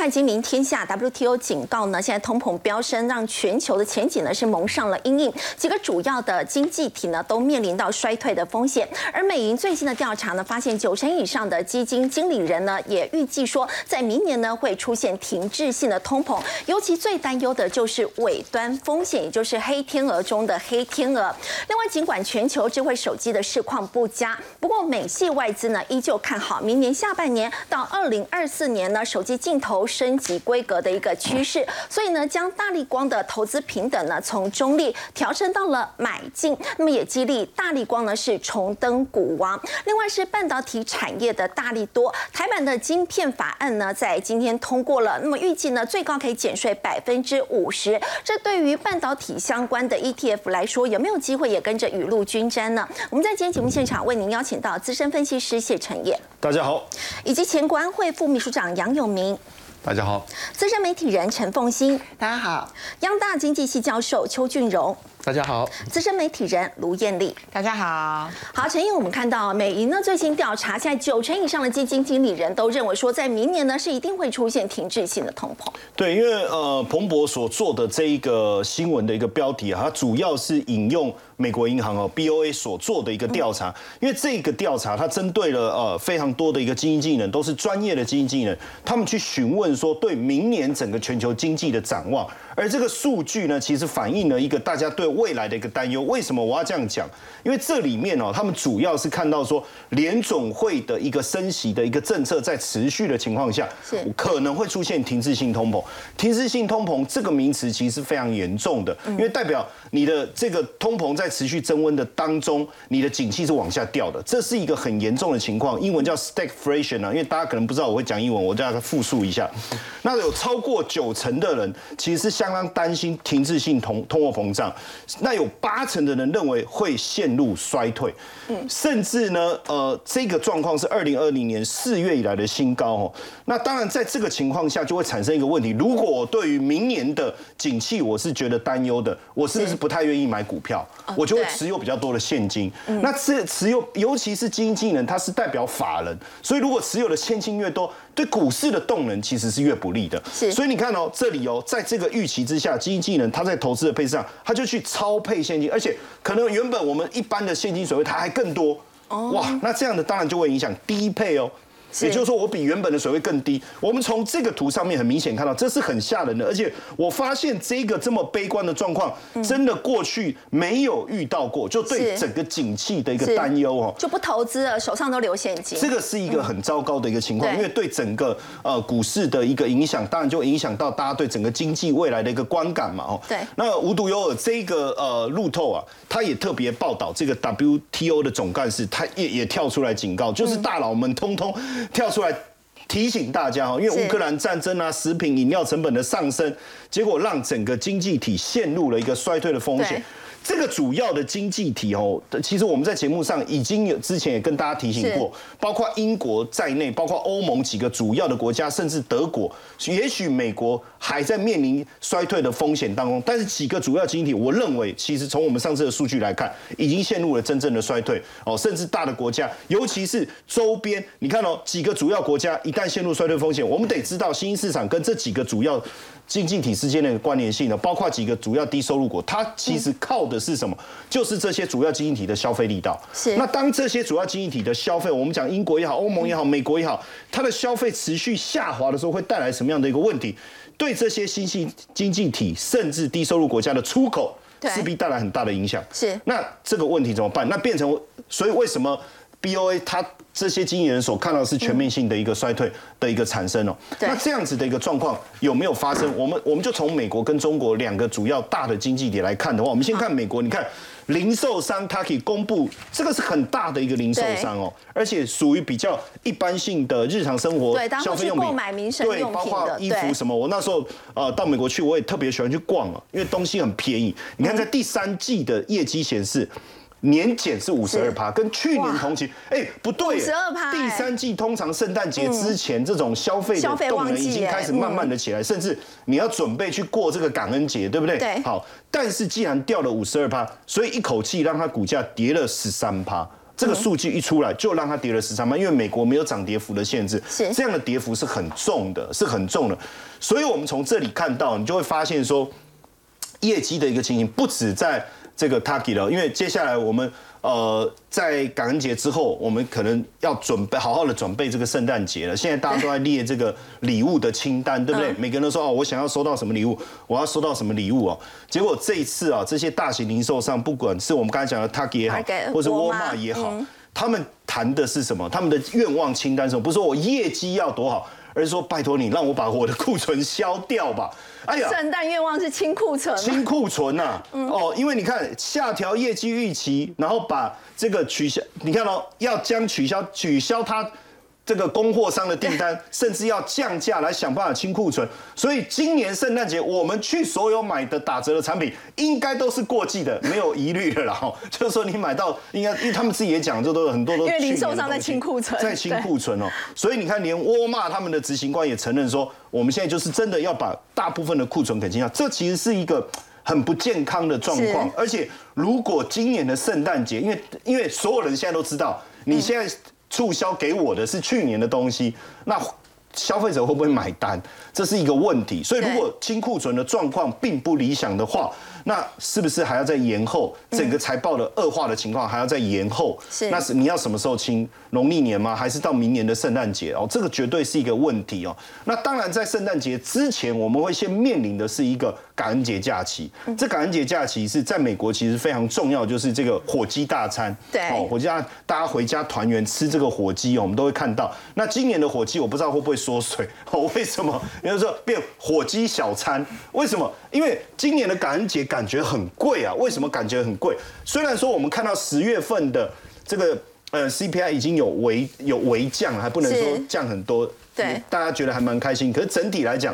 看《今明天下》，WTO 警告呢，现在通膨飙升，让全球的前景呢是蒙上了阴影，几个主要的经济体呢都面临到衰退的风险。而美银最新的调查呢，发现九成以上的基金经理人呢也预计说，在明年呢会出现停滞性的通膨，尤其最担忧的就是尾端风险，也就是黑天鹅中的黑天鹅。另外，尽管全球智慧手机的市况不佳，不过美系外资呢依旧看好明年下半年到二零二四年呢手机镜头。升级规格的一个趋势，所以呢，将大力光的投资平等呢从中立调升到了买进，那么也激励大力光呢是重登股王。另外是半导体产业的大力多，台版的晶片法案呢在今天通过了，那么预计呢最高可以减税百分之五十。这对于半导体相关的 ETF 来说，有没有机会也跟着雨露均沾呢？我们在今天节目现场为您邀请到资深分析师谢承业，大家好，以及前国安会副秘书长杨永明。大家好，资深媒体人陈凤欣，大家好，央大经济系教授邱俊荣，大家好，资深媒体人卢艳丽，大家好。好，陈英，我们看到美银呢最新调查，现在九成以上的基金经理人都认为说，在明年呢是一定会出现停滞性的通膨。对，因为呃，彭博所做的这一个新闻的一个标题啊，它主要是引用。美国银行哦，BOA 所做的一个调查，因为这个调查它针对了呃非常多的一个基金经理人，都是专业的基金经理人，他们去询问说对明年整个全球经济的展望。而这个数据呢，其实反映了一个大家对未来的一个担忧。为什么我要这样讲？因为这里面哦，他们主要是看到说联总会的一个升息的一个政策在持续的情况下，是可能会出现停滞性通膨。停滞性通膨这个名词其实非常严重的，因为代表你的这个通膨在持续增温的当中，你的景气是往下掉的，这是一个很严重的情况。英文叫 stagflation 啊，因为大家可能不知道我会讲英文，我叫它复述一下。那有超过九成的人其实是相当担心停滞性通通货膨胀，那有八成的人认为会陷入衰退，嗯，甚至呢，呃，这个状况是二零二零年四月以来的新高哦。那当然，在这个情况下就会产生一个问题：如果我对于明年的景气我是觉得担忧的，我是不是不太愿意买股票？我就会持有比较多的现金。那持持有，尤其是基金经理人，他是代表法人，所以如果持有的现金越多，对股市的动能其实是越不利的。是，所以你看哦，这里哦，在这个预期之下，基金经理人他在投资的配置上，他就去超配现金，而且可能原本我们一般的现金水位他还更多。哦，哇，那这样的当然就会影响低配哦。也就是说，我比原本的水位更低。我们从这个图上面很明显看到，这是很吓人的。而且我发现这个这么悲观的状况，真的过去没有遇到过，就对整个景气的一个担忧哦，就不投资了，手上都留现金。这个是一个很糟糕的一个情况，因为对整个呃股市的一个影响，当然就影响到大家对整个经济未来的一个观感嘛哦。对。那无独有偶，这个呃路透啊，他也特别报道这个 WTO 的总干事，他也也跳出来警告，就是大佬们通通。跳出来提醒大家哈，因为乌克兰战争啊，食品饮料成本的上升，结果让整个经济体陷入了一个衰退的风险。这个主要的经济体哦，其实我们在节目上已经有之前也跟大家提醒过，包括英国在内，包括欧盟几个主要的国家，甚至德国，也许美国还在面临衰退的风险当中。但是几个主要经济体，我认为其实从我们上次的数据来看，已经陷入了真正的衰退哦。甚至大的国家，尤其是周边，你看哦，几个主要国家一旦陷入衰退风险，我们得知道新兴市场跟这几个主要。经济体之间的关联性呢，包括几个主要低收入国，它其实靠的是什么？就是这些主要经济体的消费力道。是。那当这些主要经济体的消费，我们讲英国也好，欧盟也好，美国也好，它的消费持续下滑的时候，会带来什么样的一个问题？对这些新兴经济体甚至低收入国家的出口，势必带来很大的影响。是。那这个问题怎么办？那变成，所以为什么 BOA 它？这些经纪人所看到是全面性的一个衰退的一个产生哦。那这样子的一个状况有没有发生？我们我们就从美国跟中国两个主要大的经济体来看的话，我们先看美国。你看零售商它可以公布，这个是很大的一个零售商哦，而且属于比较一般性的日常生活消费用品，对，包括衣服什么。我那时候呃到美国去，我也特别喜欢去逛啊，因为东西很便宜。你看在第三季的业绩显示。年减是五十二趴，跟去年同期，哎，不对，五十二趴。第三季通常圣诞节之前，这种消费的动能已经开始慢慢的起来，甚至你要准备去过这个感恩节，对不对？对。好，但是既然掉了五十二趴，所以一口气让它股价跌了十三趴。这个数据一出来就让它跌了十三趴，因为美国没有涨跌幅的限制，是这样的跌幅是很重的，是很重的。所以我们从这里看到，你就会发现说，业绩的一个情形不止在这个 t a k i 了，因为接下来我们呃在感恩节之后，我们可能要准备好好的准备这个圣诞节了。现在大家都在列这个礼物的清单，对不对？每个人都说哦，我想要收到什么礼物，我要收到什么礼物哦。结果这一次啊，这些大型零售商，不管是我们刚才讲的 t a k i 也好，或是沃尔玛也好，他们谈的是什么？他们的愿望清单是什么？不是说我业绩要多好。而是说，拜托你让我把我的库存消掉吧。哎呀，圣诞愿望是清库存，清库存呐。哦，因为你看下调业绩预期，然后把这个取消，你看哦，要将取消取消它。这个供货商的订单，甚至要降价来想办法清库存，所以今年圣诞节我们去所有买的打折的产品，应该都是过季的，没有疑虑的啦。哈，就是说你买到应该，因为他们自己也讲，这都有很多都因为零售商在清库存，在清库存哦。所以你看，连沃尔玛他们的执行官也承认说，我们现在就是真的要把大部分的库存给清掉，这其实是一个很不健康的状况。而且如果今年的圣诞节，因为因为所有人现在都知道，你现在。促销给我的是去年的东西，那消费者会不会买单？这是一个问题。所以，如果清库存的状况并不理想的话，那是不是还要再延后？整个财报的恶化的情况还要再延后？是，那是你要什么时候清？农历年吗？还是到明年的圣诞节？哦，这个绝对是一个问题哦。那当然，在圣诞节之前，我们会先面临的是一个感恩节假期。这感恩节假期是在美国其实非常重要，就是这个火鸡大餐。对，哦，火鸡大大家回家团圆吃这个火鸡哦，我们都会看到。那今年的火鸡，我不知道会不会缩水？哦，为什么？有人说变火鸡小餐？为什么？因为今年的感恩节感觉很贵啊。为什么感觉很贵？虽然说我们看到十月份的这个。呃，CPI 已经有微有微降，还不能说降很多，对，大家觉得还蛮开心。可是整体来讲，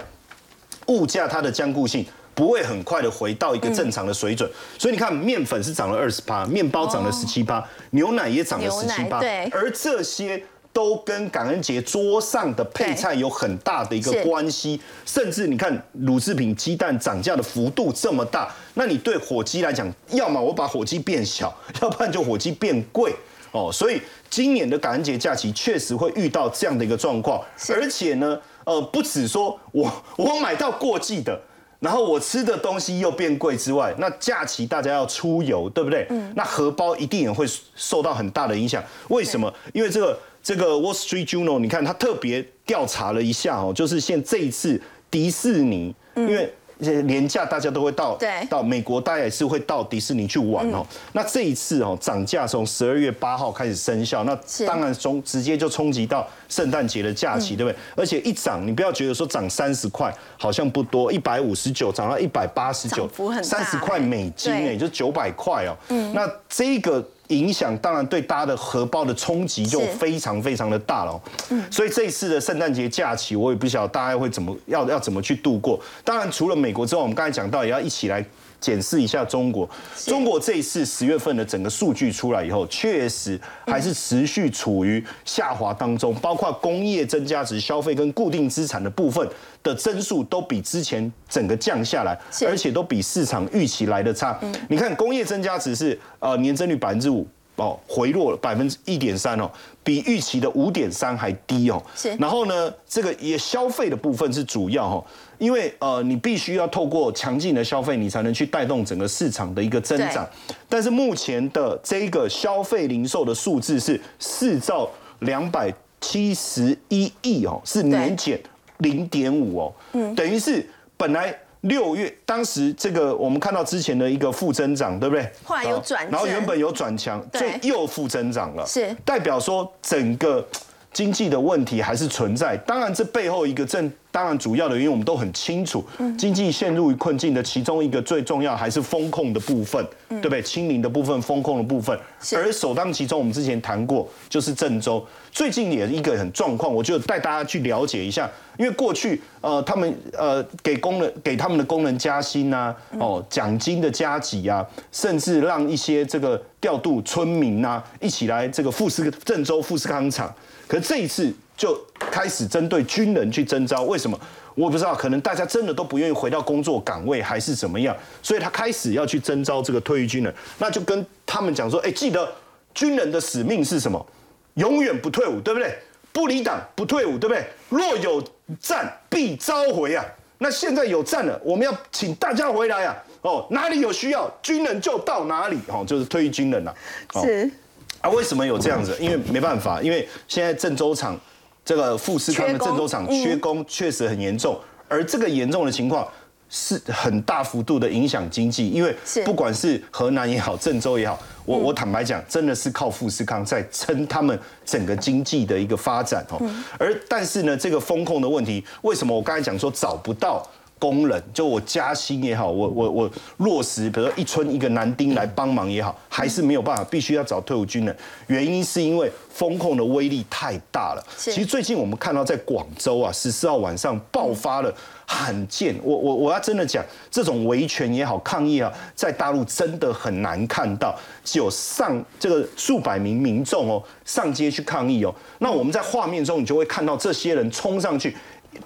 物价它的坚固性不会很快的回到一个正常的水准。所以你看，面粉是涨了二十八，面包涨了十七八，牛奶也涨了十七八，对，而这些都跟感恩节桌上的配菜有很大的一个关系。甚至你看，乳制品、鸡蛋涨价的幅度这么大，那你对火鸡来讲，要么我把火鸡变小，要不然就火鸡变贵。哦，所以今年的感恩节假期确实会遇到这样的一个状况，而且呢，呃，不止说我 我买到过季的，然后我吃的东西又变贵之外，那假期大家要出游，对不对？嗯，那荷包一定也会受到很大的影响。为什么？因为这个这个 Wall Street Journal，你看他特别调查了一下哦，就是现这一次迪士尼，因为。些廉价大家都会到，到美国大家也是会到迪士尼去玩哦。那这一次哦，涨价从十二月八号开始生效，那当然从直接就冲击到圣诞节的假期，对不对？而且一涨，你不要觉得说涨三十块好像不多，一百五十九涨到一百八十九，三十块美金哎，就九百块哦。嗯，那这个。影响当然对大家的荷包的冲击就非常非常的大了，嗯，所以这一次的圣诞节假期，我也不晓得大家会怎么要要怎么去度过。当然，除了美国之外，我们刚才讲到也要一起来检视一下中国。中国这一次十月份的整个数据出来以后，确实还是持续处于下滑当中，包括工业增加值、消费跟固定资产的部分的增速都比之前整个降下来，而且都比市场预期来的差。你看工业增加值是。呃，年增率百分之五哦，回落了百分之一点三哦，比预期的五点三还低哦。是。然后呢，这个也消费的部分是主要哈，因为呃，你必须要透过强劲的消费，你才能去带动整个市场的一个增长。但是目前的这个消费零售的数字是四兆两百七十一亿哦，是年减零点五哦。嗯。等于是本来。六月当时这个我们看到之前的一个负增长，对不对？后来有转，然后原本有转强，所以又负增长了，是。代表说整个经济的问题还是存在。当然，这背后一个正。当然，主要的原因我们都很清楚，经济陷入困境的其中一个最重要还是风控的部分，对不对？清零的部分，风控的部分，而首当其冲，我们之前谈过，就是郑州最近也一个很状况，我就带大家去了解一下，因为过去呃，他们呃给工人给他们的工人加薪啊，哦奖金的加给啊，甚至让一些这个调度村民啊一起来这个富士郑州富士康厂，可这一次。就开始针对军人去征招，为什么？我不知道，可能大家真的都不愿意回到工作岗位，还是怎么样？所以他开始要去征招这个退役军人，那就跟他们讲说，哎，记得军人的使命是什么？永远不退伍，对不对？不离党，不退伍，对不对？若有战，必召回啊！那现在有战了，我们要请大家回来啊！哦，哪里有需要，军人就到哪里，哦，就是退役军人了。是啊，为什么有这样子？因为没办法，因为现在郑州厂这个富士康的郑州厂缺工，确实很严重，而这个严重的情况。是很大幅度的影响经济，因为不管是河南也好，郑州也好，我我坦白讲，真的是靠富士康在撑他们整个经济的一个发展哦。而但是呢，这个风控的问题，为什么我刚才讲说找不到工人？就我加薪也好，我我我落实，比如说一村一个男丁来帮忙也好，还是没有办法，必须要找退伍军人。原因是因为风控的威力太大了。其实最近我们看到在广州啊，十四号晚上爆发了。罕见，我我我要真的讲，这种维权也好，抗议啊，在大陆真的很难看到，只有上这个数百名民众哦上街去抗议哦。那我们在画面中，你就会看到这些人冲上去，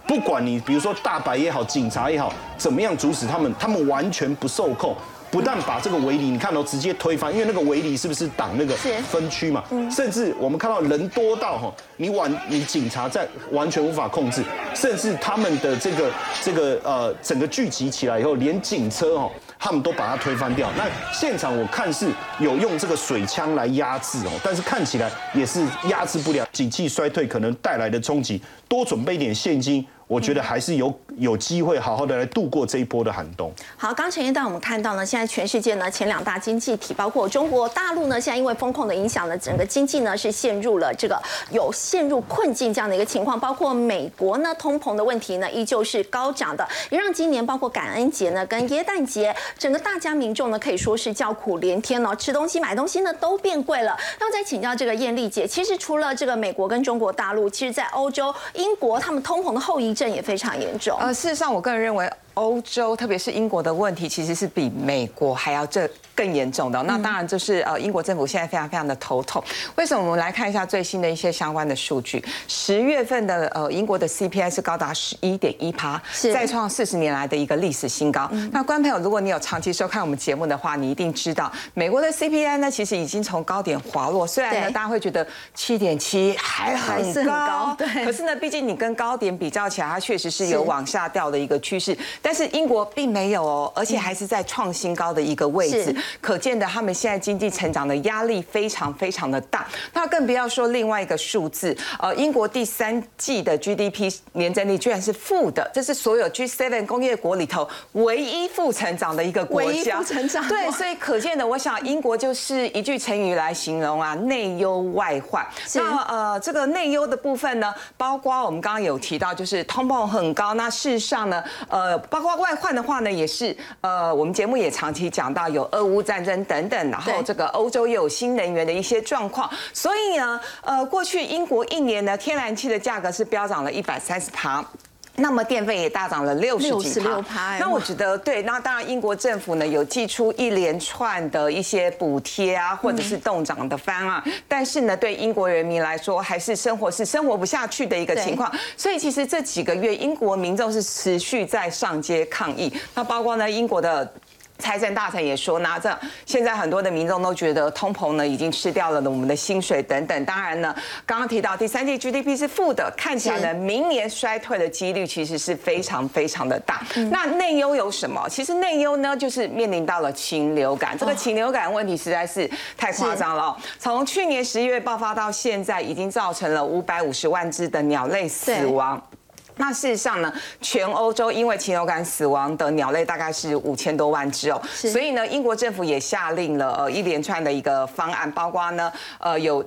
不管你比如说大白也好，警察也好，怎么样阻止他们，他们完全不受控。不但把这个围篱，你看到直接推翻，因为那个围篱是不是挡那个分区嘛？甚至我们看到人多到哈，你完你警察在完全无法控制，甚至他们的这个这个呃整个聚集起来以后，连警车哈他们都把它推翻掉。那现场我看是有用这个水枪来压制哦，但是看起来也是压制不了，景气衰退可能带来的冲击，多准备一点现金。我觉得还是有有机会好好的来度过这一波的寒冬。好，刚陈一段我们看到呢，现在全世界呢前两大经济体，包括中国大陆呢，现在因为风控的影响呢，整个经济呢是陷入了这个有陷入困境这样的一个情况。包括美国呢，通膨的问题呢依旧是高涨的，也让今年包括感恩节呢跟耶诞节，整个大家民众呢可以说是叫苦连天哦，吃东西买东西呢都变贵了。那再请教这个艳丽姐，其实除了这个美国跟中国大陆，其实在欧洲、英国他们通膨的后遗。症也非常严重。事实上，我个人认为，欧洲特别是英国的问题，其实是比美国还要这。更严重的那当然就是呃英国政府现在非常非常的头痛。为什么？我们来看一下最新的一些相关的数据。十月份的呃英国的 CPI 是高达十一点一趴，再创四十年来的一个历史新高。那观众朋友，如果你有长期收看我们节目的话，你一定知道美国的 CPI 呢其实已经从高点滑落。虽然呢大家会觉得七点七还很高，对，可是呢毕竟你跟高点比较起来，它确实是有往下掉的一个趋势。但是英国并没有哦，而且还是在创新高的一个位置。可见的，他们现在经济成长的压力非常非常的大。那更不要说另外一个数字，呃，英国第三季的 GDP 年增率居然是负的，这是所有 G7 工业国里头唯一负成长的一个国家。负成长。对，所以可见的，我想英国就是一句成语来形容啊，内忧外患。那呃，这个内忧的部分呢，包括我们刚刚有提到，就是通膨很高。那事实上呢，呃，包括外患的话呢，也是呃，我们节目也长期讲到有俄乌。战争等等，然后这个欧洲又有新能源的一些状况，所以呢，呃，过去英国一年呢，天然气的价格是飙涨了一百三十趴。那么电费也大涨了六十几趴，那我觉得对，那当然英国政府呢有寄出一连串的一些补贴啊，或者是冻涨的方案，但是呢对英国人民来说还是生活是生活不下去的一个情况，所以其实这几个月英国民众是持续在上街抗议，那包括呢英国的。财政大臣也说，拿着现在很多的民众都觉得通膨呢已经吃掉了我们的薪水等等。当然呢，刚刚提到第三季 GDP 是负的，看起来呢明年衰退的几率其实是非常非常的大。那内忧有什么？其实内忧呢就是面临到了禽流感，这个禽流感问题实在是太夸张了。从去年十一月爆发到现在，已经造成了五百五十万只的鸟类死亡。那事实上呢，全欧洲因为禽流感死亡的鸟类大概是五千多万只哦，所以呢，英国政府也下令了呃一连串的一个方案，包括呢呃有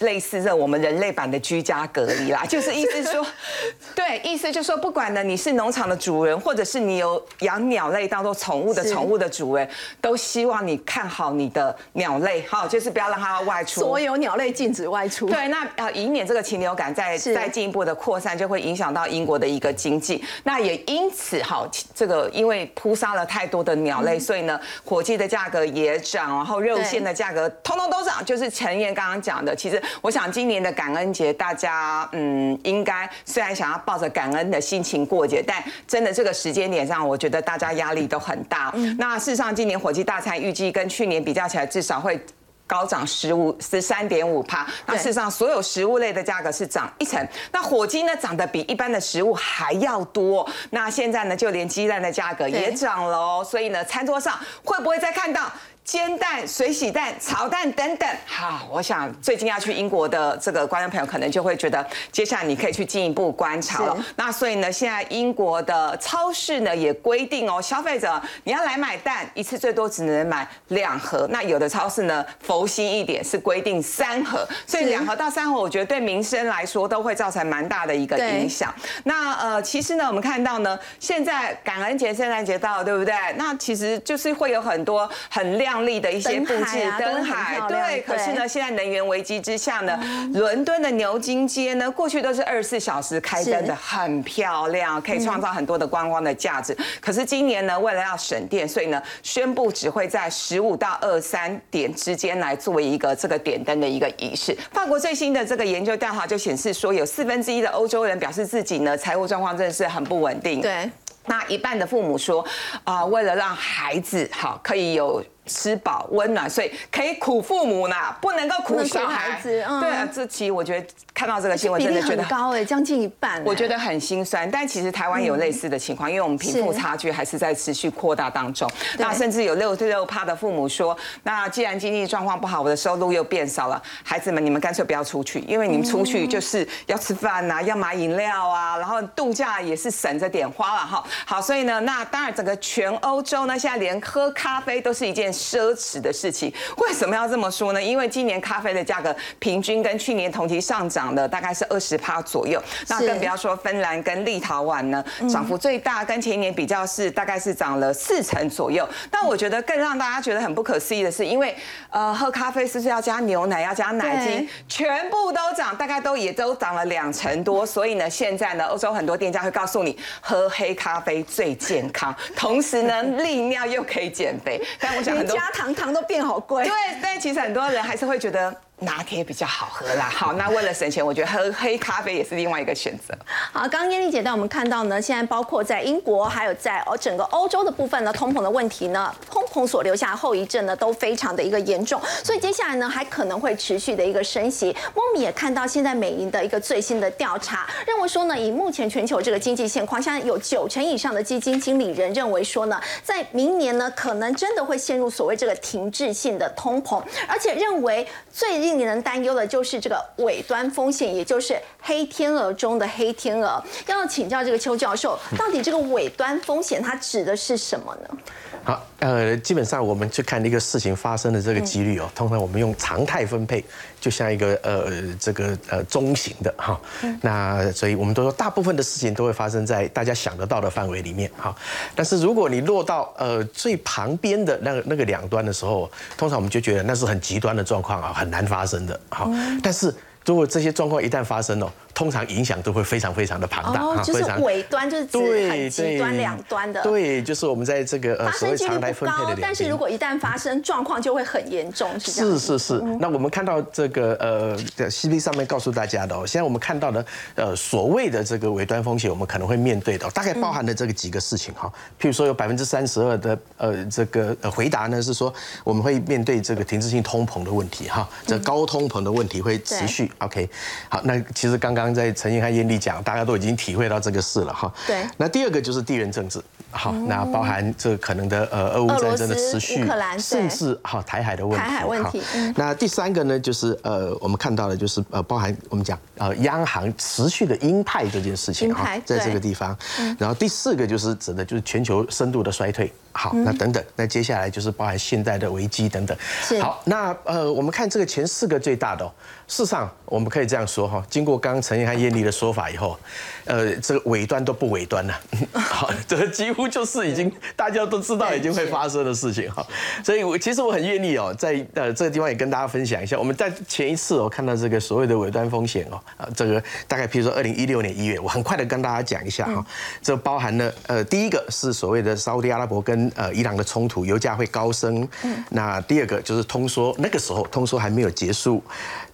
类似这我们人类版的居家隔离啦，就是意思说，对，意思就是说，不管呢你是农场的主人，或者是你有养鸟类当做宠物的宠物的主人，都希望你看好你的鸟类，好，就是不要让它外出，所有鸟类禁止外出。对，那呃以免这个禽流感再再进一步的扩散，就会影响到英国。的一个经济，那也因此哈，这个因为扑杀了太多的鸟类，所以呢，火鸡的价格也涨，然后肉馅的价格通通都涨。就是陈燕刚刚讲的，其实我想今年的感恩节，大家嗯，应该虽然想要抱着感恩的心情过节，但真的这个时间点上，我觉得大家压力都很大。那事实上，今年火鸡大餐预计跟去年比较起来，至少会。高涨十五十三点五帕。那事实上，所有食物类的价格是涨一成。那火鸡呢，涨得比一般的食物还要多。那现在呢，就连鸡蛋的价格也涨了哦。所以呢，餐桌上会不会再看到？煎蛋、水洗蛋、炒蛋等等，好，我想最近要去英国的这个观众朋友可能就会觉得，接下来你可以去进一步观察了。那所以呢，现在英国的超市呢也规定哦，消费者你要来买蛋，一次最多只能买两盒。那有的超市呢，佛心一点是规定三盒，所以两盒到三盒，我觉得对民生来说都会造成蛮大的一个影响。那呃，其实呢，我们看到呢，现在感恩节、圣诞节到了，对不对？那其实就是会有很多很亮。丽的一些布置灯海，对。可是呢，现在能源危机之下呢，伦敦的牛津街呢，过去都是二十四小时开灯的，很漂亮，可以创造很多的观光的价值。可是今年呢，为了要省电，所以呢，宣布只会在十五到二三点之间来作为一个这个点灯的一个仪式。法国最新的这个研究调查就显示说，有四分之一的欧洲人表示自己呢，财务状况真的是很不稳定。对。那一半的父母说，啊，为了让孩子好可以有。吃饱温暖，所以可以苦父母呢，不能够苦小孩子。对啊，这期我觉得看到这个新闻真的觉得高哎，将近一半。我觉得很心酸，但其实台湾有类似的情况，因为我们贫富差距还是在持续扩大当中。那甚至有六六趴的父母说，那既然经济状况不好，我的收入又变少了，孩子们你们干脆不要出去，因为你们出去就是要吃饭呐，要买饮料啊，然后度假也是省着点花了哈。好，所以呢，那当然整个全欧洲呢，现在连喝咖啡都是一件。奢侈的事情，为什么要这么说呢？因为今年咖啡的价格平均跟去年同期上涨了大概是二十趴左右，那更不要说芬兰跟立陶宛呢，涨幅最大，跟前一年比较是大概是涨了四成左右。但我觉得更让大家觉得很不可思议的是，因为呃喝咖啡是不是要加牛奶，要加奶精，全部都涨，大概都也都涨了两成多。所以呢，现在呢，欧洲很多店家会告诉你，喝黑咖啡最健康，同时呢，利尿又可以减肥。但我想很加糖糖都变好贵，对，但其实很多人还是会觉得。拿铁比较好喝啦，好，那为了省钱，我觉得喝 黑咖啡也是另外一个选择。好，刚刚燕丽姐带我们看到呢，现在包括在英国，还有在哦整个欧洲的部分呢，通膨的问题呢，通膨所留下后遗症呢，都非常的一个严重，所以接下来呢，还可能会持续的一个升息。我们也看到现在美银的一个最新的调查，认为说呢，以目前全球这个经济现况，现在有九成以上的基金经理人认为说呢，在明年呢，可能真的会陷入所谓这个停滞性的通膨，而且认为最。令人担忧的就是这个尾端风险，也就是黑天鹅中的黑天鹅。要请教这个邱教授，到底这个尾端风险它指的是什么呢？好，呃，基本上我们去看一个事情发生的这个几率哦，通常我们用常态分配，就像一个呃这个呃中型的哈。那所以我们都说，大部分的事情都会发生在大家想得到的范围里面哈。但是如果你落到呃最旁边的那个那个两端的时候，通常我们就觉得那是很极端的状况啊，很难发生的。哈，但是如果这些状况一旦发生了，通常影响都会非常非常的庞大，哦，就是尾端就是指很极端两端的，对，就是我们在这个呃发生几率不高，但是如果一旦发生状况就会很严重，是是是是。那我们看到这个呃，C P 上面告诉大家的哦，现在我们看到的呃所谓的这个尾端风险，我们可能会面对的，大概包含的这个几个事情哈，譬如说有百分之三十二的呃这个回答呢是说我们会面对这个停滞性通膨的问题哈，这高通膨的问题会持续。OK，好，那其实刚刚。刚在陈英和艳丽讲，大家都已经体会到这个事了哈。对。那第二个就是地缘政治，好，那包含这可能的呃俄乌战争的持续，甚至好台海的问题。台海问题。那第三个呢，就是呃我们看到的就是呃包含我们讲呃央行持续的鹰派这件事情哈，在这个地方。然后第四个就是指的就是全球深度的衰退。好，那等等，那接下来就是包含现代的危机等等。好，那呃我们看这个前四个最大的。事实上，我们可以这样说哈，经过刚刚陈燕和艳丽的说法以后，呃，这个尾端都不尾端了，好，这个几乎就是已经大家都知道已经会发生的事情哈。所以，我其实我很愿意哦，在呃这个地方也跟大家分享一下，我们在前一次我看到这个所谓的尾端风险哦，啊，这个大概譬如说二零一六年一月，我很快的跟大家讲一下哈，这包含了呃第一个是所谓的沙特阿拉伯跟呃伊朗的冲突，油价会高升，嗯，那第二个就是通缩，那个时候通缩还没有结束。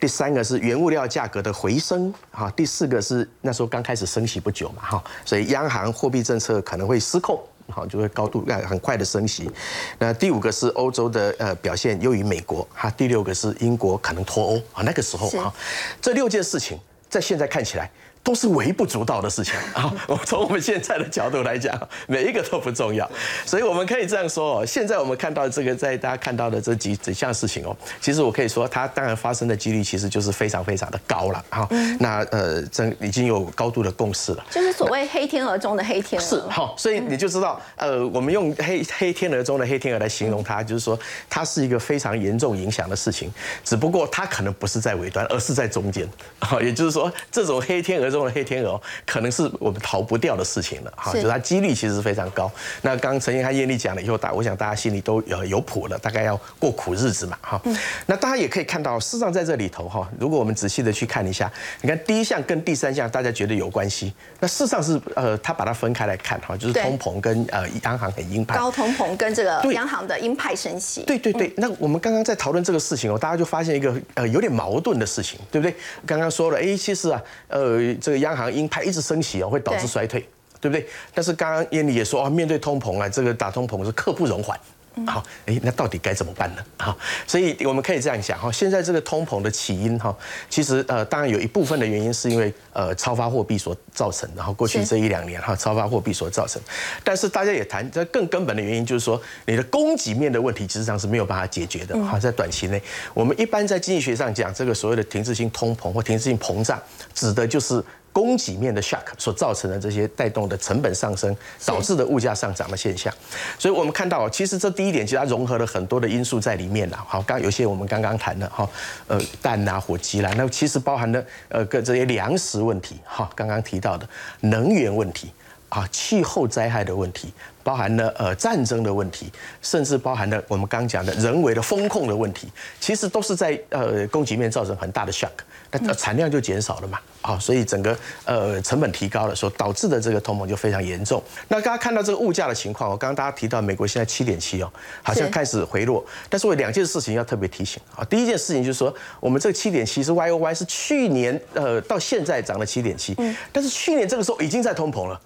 第三个是原物料价格的回升，哈，第四个是那时候刚开始升息不久嘛，哈，所以央行货币政策可能会失控，好就会高度很快的升息。那第五个是欧洲的呃表现优于美国，哈，第六个是英国可能脱欧啊，那个时候啊，这六件事情在现在看起来。都是微不足道的事情 啊！我从我们现在的角度来讲，每一个都不重要，所以我们可以这样说哦。现在我们看到这个，在大家看到的这几几项事情哦，其实我可以说，它当然发生的几率其实就是非常非常的高了哈。那呃，这已经有高度的共识了，就是所谓黑天鹅中的黑天鹅。是好，所以你就知道，呃，我们用黑黑天鹅中的黑天鹅来形容它，就是说它是一个非常严重影响的事情，只不过它可能不是在尾端，而是在中间。好，也就是说，这种黑天鹅。中的黑天鹅可能是我们逃不掉的事情了，哈，就是它几率其实是非常高。那刚刚陈英和艳丽讲了以后，大我想大家心里都有有谱了，大概要过苦日子嘛，哈。那大家也可以看到，事实上在这里头哈，如果我们仔细的去看一下，你看第一项跟第三项大家觉得有关系，那事实上是呃，他把它分开来看哈，就是通膨跟呃央行很鹰派，高通膨跟这个央行的鹰派升息。对对对，那我们刚刚在讨论这个事情哦，大家就发现一个呃有点矛盾的事情，对不对？刚刚说了，哎，其实啊，呃。这个央行鹰派一直升息哦，会导致衰退，对不对？但是刚刚燕妮也说啊，面对通膨啊，这个打通膨是刻不容缓。好，哎，那到底该怎么办呢？好，所以我们可以这样想哈，现在这个通膨的起因哈，其实呃，当然有一部分的原因是因为呃超发货币所造成的，哈，过去这一两年哈超发货币所造成，但是大家也谈这更根本的原因就是说，你的供给面的问题，实际上是没有办法解决的哈，在短期内，我们一般在经济学上讲，这个所谓的停滞性通膨或停滞性膨胀，指的就是。供给面的 shock 所造成的这些带动的成本上升，导致的物价上涨的现象，所以我们看到，其实这第一点，其实它融合了很多的因素在里面了。好，刚有些我们刚刚谈的哈，呃，蛋啊、火鸡啦，那其实包含了呃，各这些粮食问题，哈，刚刚提到的能源问题，啊，气候灾害的问题，包含了呃战争的问题，甚至包含了我们刚讲的人为的风控的问题，其实都是在呃供给面造成很大的 shock。那产量就减少了嘛，啊，所以整个呃成本提高了，所导致的这个通膨就非常严重。那大家看到这个物价的情况，我刚刚大家提到美国现在七点七哦，好像开始回落，但是我两件事情要特别提醒啊。第一件事情就是说，我们这个七点七是 Y O Y 是去年呃到现在涨了七点七，但是去年这个时候已经在通膨了。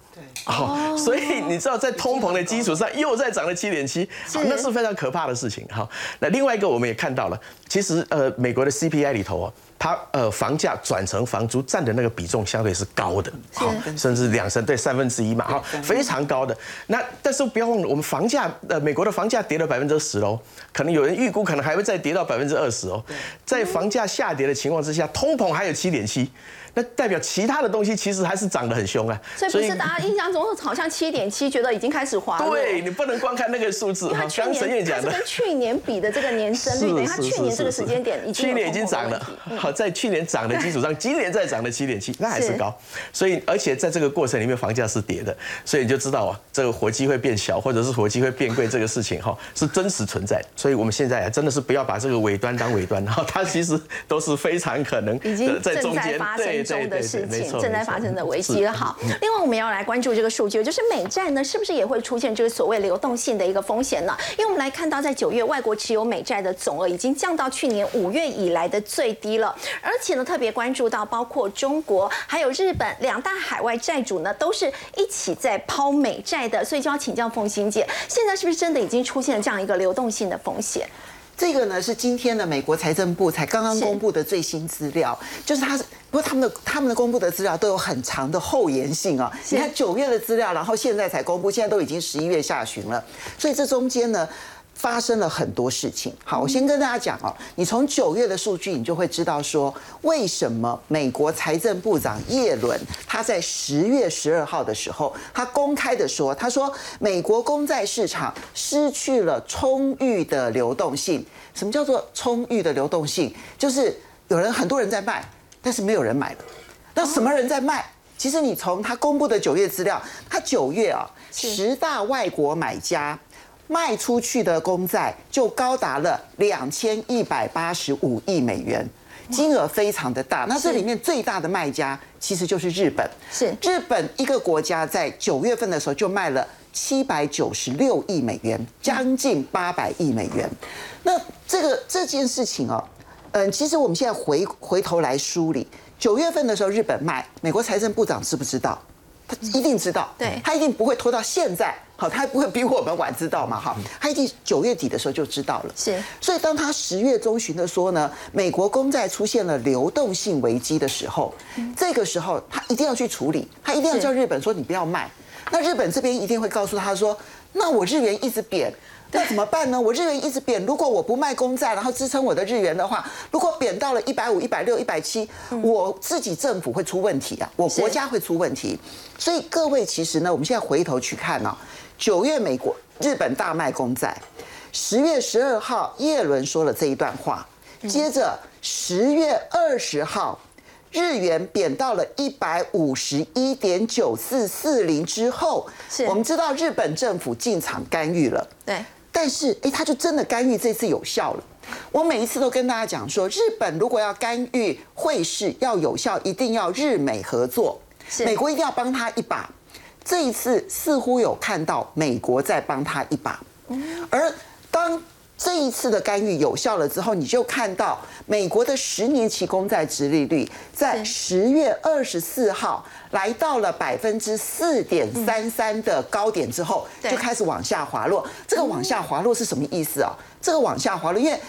好，所以你知道在通膨的基础上又再涨了七点七，那是非常可怕的事情。好，那另外一个我们也看到了，其实呃美国的 CPI 里头哦，它呃房价转成房租占的那个比重相对是高的，好，甚至两成对三分之一嘛，好，非常高的。那但是不要忘了，我们房价呃美国的房价跌了百分之十喽，可能有人预估可能还会再跌到百分之二十哦。在房价下跌的情况之下，通膨还有七点七。那代表其他的东西其实还是涨得很凶啊，所以不是大家印象中好像七点七，觉得已经开始滑对你不能光看那个数字。刚沈燕讲的，跟去年比的这个年增率，等于它去年这个时间点已经去年已经涨了，好在去年涨的基础上，今年再涨了七点七，那还是高。所以而且在这个过程里面，房价是跌的，所以你就知道啊，这个活机会变小，或者是活机会变贵，这个事情哈是真实存在。所以我们现在啊，真的是不要把这个尾端当尾端，然后它其实都是非常可能已经在中间对。中的事情正在发生的危机了。好，另外我们要来关注这个数据，就是美债呢是不是也会出现这个所谓流动性的一个风险呢？因为我们来看到，在九月外国持有美债的总额已经降到去年五月以来的最低了，而且呢特别关注到包括中国还有日本两大海外债主呢都是一起在抛美债的，所以就要请教凤欣姐，现在是不是真的已经出现了这样一个流动性的风险？这个呢是今天的美国财政部才刚刚公布的最新资料，就是它是不过他们的他们的公布的资料都有很长的后延性啊。你看九月的资料，然后现在才公布，现在都已经十一月下旬了，所以这中间呢。发生了很多事情。好，我先跟大家讲哦，你从九月的数据，你就会知道说，为什么美国财政部长耶伦他在十月十二号的时候，他公开的说，他说美国公债市场失去了充裕的流动性。什么叫做充裕的流动性？就是有人很多人在卖，但是没有人买了。那什么人在卖？其实你从他公布的九月资料，他九月啊，十大外国买家。卖出去的公债就高达了两千一百八十五亿美元，金额非常的大。那这里面最大的卖家其实就是日本。是日本一个国家在九月份的时候就卖了七百九十六亿美元，将近八百亿美元。那这个这件事情哦，嗯，其实我们现在回回头来梳理，九月份的时候日本卖，美国财政部长知不知道？他一定知道，对他一定不会拖到现在好，他不会比我们晚知道嘛，哈，他已经九月底的时候就知道了。是，所以当他十月中旬的说呢，美国公债出现了流动性危机的时候，这个时候他一定要去处理，他一定要叫日本说你不要卖。那日本这边一定会告诉他说，那我日元一直贬。那怎么办呢？我日元一直贬，如果我不卖公债，然后支撑我的日元的话，如果贬到了一百五、一百六、一百七，我自己政府会出问题啊，我国家会出问题。所以各位，其实呢，我们现在回头去看呢，九月美国、日本大卖公债，十月十二号叶伦说了这一段话，接着十月二十号。日元贬到了一百五十一点九四四零之后，我们知道日本政府进场干预了。对，但是哎，他就真的干预这次有效了。我每一次都跟大家讲说，日本如果要干预汇市要有效，一定要日美合作，美国一定要帮他一把。这一次似乎有看到美国在帮他一把，而当。这一次的干预有效了之后，你就看到美国的十年期公债殖利率在十月二十四号来到了百分之四点三三的高点之后，就开始往下滑落。这个往下滑落是什么意思啊？这个往下滑落，因为。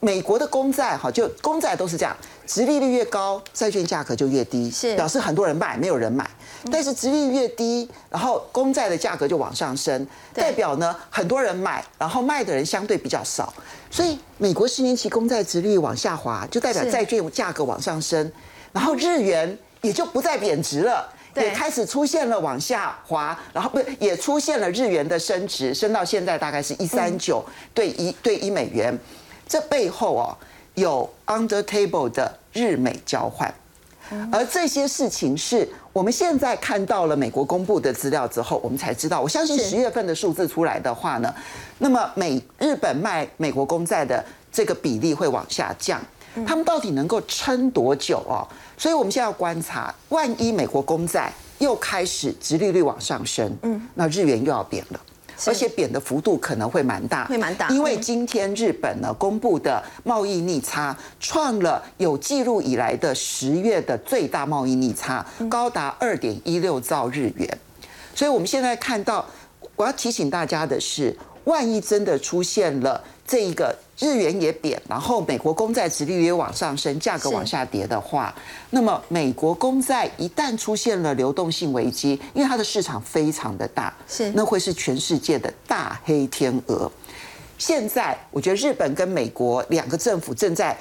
美国的公债哈，就公债都是这样，殖利率越高，债券价格就越低，是表示很多人卖，没有人买。但是殖利率越低，然后公债的价格就往上升，代表呢很多人买，然后卖的人相对比较少。所以美国十年期公债殖利率往下滑，就代表债券价格往上升，然后日元也就不再贬值了，也开始出现了往下滑，然后不也出现了日元的升值，升到现在大概是一三九对一对一美元。这背后哦有 under table 的日美交换，而这些事情是我们现在看到了美国公布的资料之后，我们才知道。我相信十月份的数字出来的话呢，那么美日本卖美国公债的这个比例会往下降。他们到底能够撑多久哦？所以我们现在要观察，万一美国公债又开始直利率往上升，嗯，那日元又要贬了。而且贬的幅度可能会蛮大，会蛮大。因为今天日本呢公布的贸易逆差创了有记录以来的十月的最大贸易逆差，高达二点一六兆日元。所以我们现在看到，我要提醒大家的是，万一真的出现了这一个。日元也贬，然后美国公债殖利率也往上升，价格往下跌的话，那么美国公债一旦出现了流动性危机，因为它的市场非常的大，是那会是全世界的大黑天鹅。现在我觉得日本跟美国两个政府正在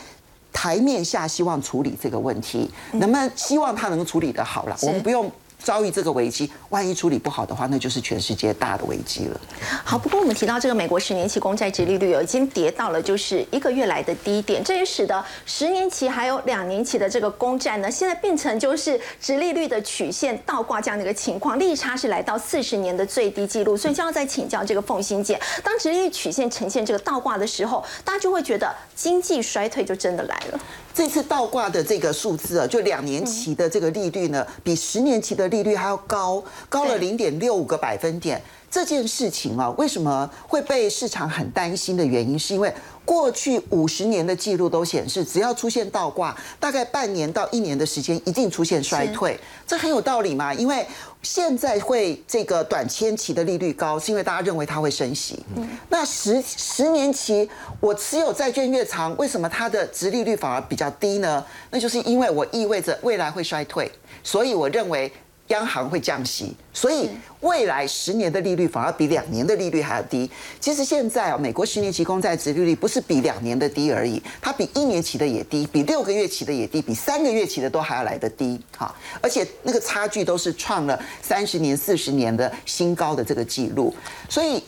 台面下希望处理这个问题，能不能希望他能够处理得好了？我们不用。遭遇这个危机，万一处理不好的话，那就是全世界大的危机了。好，不过我们提到这个美国十年期公债殖利率已经跌到了就是一个月来的低点，这也使得十年期还有两年期的这个公债呢，现在变成就是殖利率的曲线倒挂这样的一个情况，利差是来到四十年的最低纪录。所以就要再请教这个凤欣姐，当殖利率曲线呈现这个倒挂的时候，大家就会觉得经济衰退就真的来了。这次倒挂的这个数字啊，就两年期的这个利率呢，比十年期的利率还要高，高了零点六五个百分点。这件事情啊，为什么会被市场很担心的原因，是因为过去五十年的记录都显示，只要出现倒挂，大概半年到一年的时间一定出现衰退。这很有道理嘛？因为现在会这个短千期的利率高，是因为大家认为它会升息。那十十年期我持有债券越长，为什么它的值利率反而比较低呢？那就是因为我意味着未来会衰退，所以我认为。央行会降息，所以未来十年的利率反而比两年的利率还要低。其实现在啊，美国十年期公债殖利率不是比两年的低而已，它比一年期的也低，比六个月期的也低，比三个月期的都还要来得低。哈，而且那个差距都是创了三十年、四十年的新高的这个记录。所以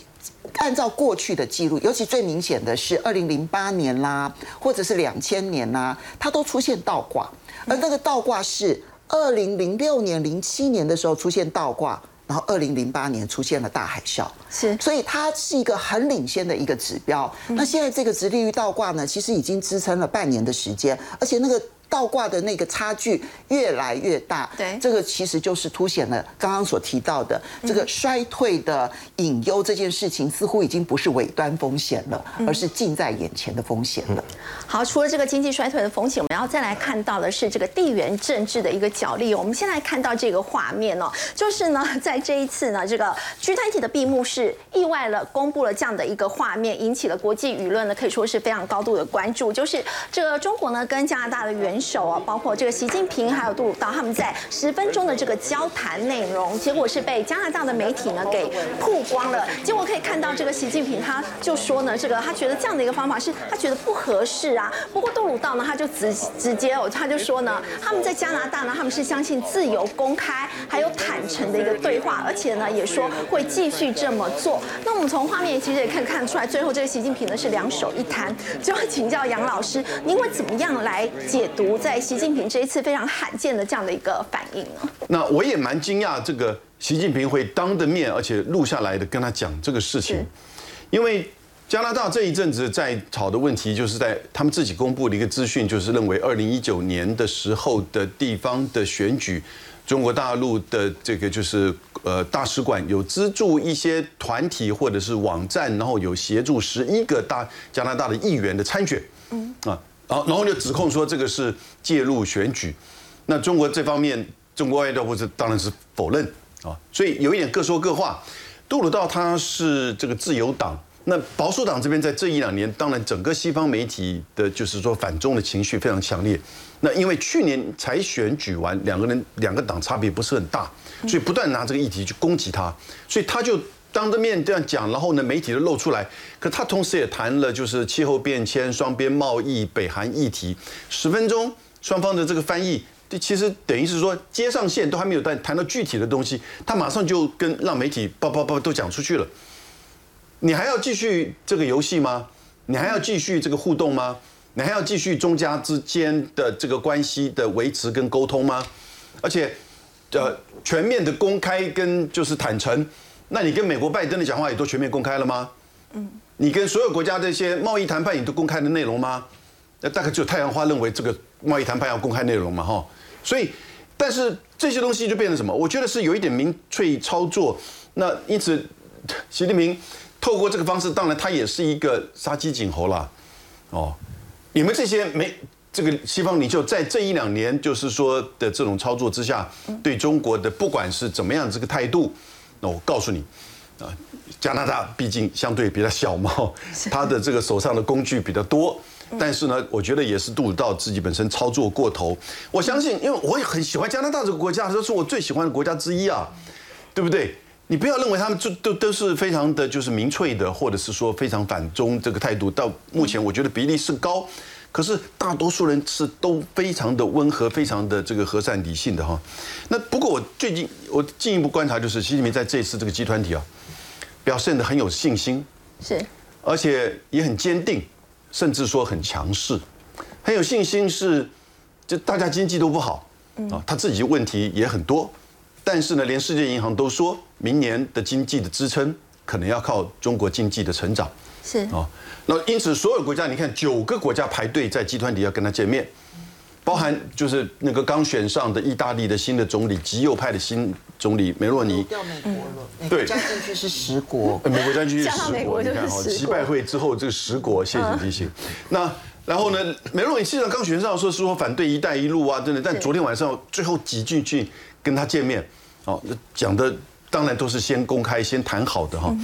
按照过去的记录，尤其最明显的是二零零八年啦，或者是两千年啦，它都出现倒挂，而那个倒挂是。二零零六年、零七年的时候出现倒挂，然后二零零八年出现了大海啸，是，所以它是一个很领先的一个指标。那现在这个直利率倒挂呢，其实已经支撑了半年的时间，而且那个。倒挂的那个差距越来越大。对，这个其实就是凸显了刚刚所提到的这个衰退的隐忧这件事情，似乎已经不是尾端风险了，而是近在眼前的风险了。好，除了这个经济衰退的风险，我们要再来看到的是这个地缘政治的一个角力。我们先来看到这个画面哦，就是呢，在这一次呢，这个 G 团体的闭幕式意外了公布了这样的一个画面，引起了国际舆论呢，可以说是非常高度的关注。就是这个中国呢跟加拿大的元首啊，包括这个习近平还有杜鲁道，他们在十分钟的这个交谈内容，结果是被加拿大的媒体呢给曝光了。结果可以看到这个习近平他就说呢，这个他觉得这样的一个方法是他觉得不合适啊。不过杜鲁道呢，他就直直接哦，他就说呢，他们在加拿大呢，他们是相信自由、公开还有坦诚的一个对话，而且呢也说会继续这么做。那我们从画面其实也可以看出来，最后这个习近平呢是两手一摊，就要请教杨老师，您会怎么样来解读在习近平这一次非常罕见的这样的一个反应呢？那我也蛮惊讶，这个习近平会当着面而且录下来的跟他讲这个事情，因为加拿大这一阵子在吵的问题，就是在他们自己公布的一个资讯，就是认为二零一九年的时候的地方的选举，中国大陆的这个就是呃大使馆有资助一些团体或者是网站，然后有协助十一个大加拿大的议员的参选，嗯。啊，然后然后就指控说这个是介入选举，那中国这方面，中国外交部是当然是否认啊，所以有一点各说各话。杜鲁道他是这个自由党，那保守党这边在这一两年，当然整个西方媒体的就是说反中的情绪非常强烈。那因为去年才选举完，两个人两个党差别不是很大，所以不断拿这个议题去攻击他，所以他就当着面这样讲，然后呢媒体就露出来。可他同时也谈了就是气候变迁、双边贸易、北韩议题，十分钟双方的这个翻译。这其实等于是说接上线都还没有谈谈到具体的东西，他马上就跟让媒体叭叭叭都讲出去了。你还要继续这个游戏吗？你还要继续这个互动吗？你还要继续中加之间的这个关系的维持跟沟通吗？而且，呃，全面的公开跟就是坦诚，那你跟美国拜登的讲话也都全面公开了吗？嗯，你跟所有国家这些贸易谈判也都公开的内容吗？那大概只有太阳花认为这个贸易谈判要公开内容嘛，哈。所以，但是这些东西就变成什么？我觉得是有一点民粹操作。那因此，习近平透过这个方式，当然他也是一个杀鸡儆猴啦。哦，你们这些没这个西方领袖在这一两年，就是说的这种操作之下，对中国的不管是怎么样这个态度，那我告诉你，啊，加拿大毕竟相对比较小嘛，他的这个手上的工具比较多。但是呢，我觉得也是杜鲁道自己本身操作过头。我相信，因为我也很喜欢加拿大这个国家，这是我最喜欢的国家之一啊，对不对？你不要认为他们就都都是非常的就是民粹的，或者是说非常反中这个态度。到目前，我觉得比例是高，可是大多数人是都非常的温和，非常的这个和善理性的哈。那不过我最近我进一步观察，就是习近平在这次这个集团体啊，表现的很有信心，是，而且也很坚定。甚至说很强势，很有信心，是就大家经济都不好啊，他自己问题也很多，但是呢，连世界银行都说明年的经济的支撑可能要靠中国经济的成长，是。啊，那因此所有国家，你看九个国家排队在集团底下跟他见面。包含就是那个刚选上的意大利的新的总理，极右派的新总理梅洛尼。掉美国了，对，加进去是十国，美国加进去是十国。你看哈，习拜会之后这个十国，谢谢提醒。那然后呢，梅洛尼实际上刚选上说是说反对“一带一路”啊，真的，但昨天晚上最后挤进去跟他见面，哦，讲的当然都是先公开、先谈好的哈。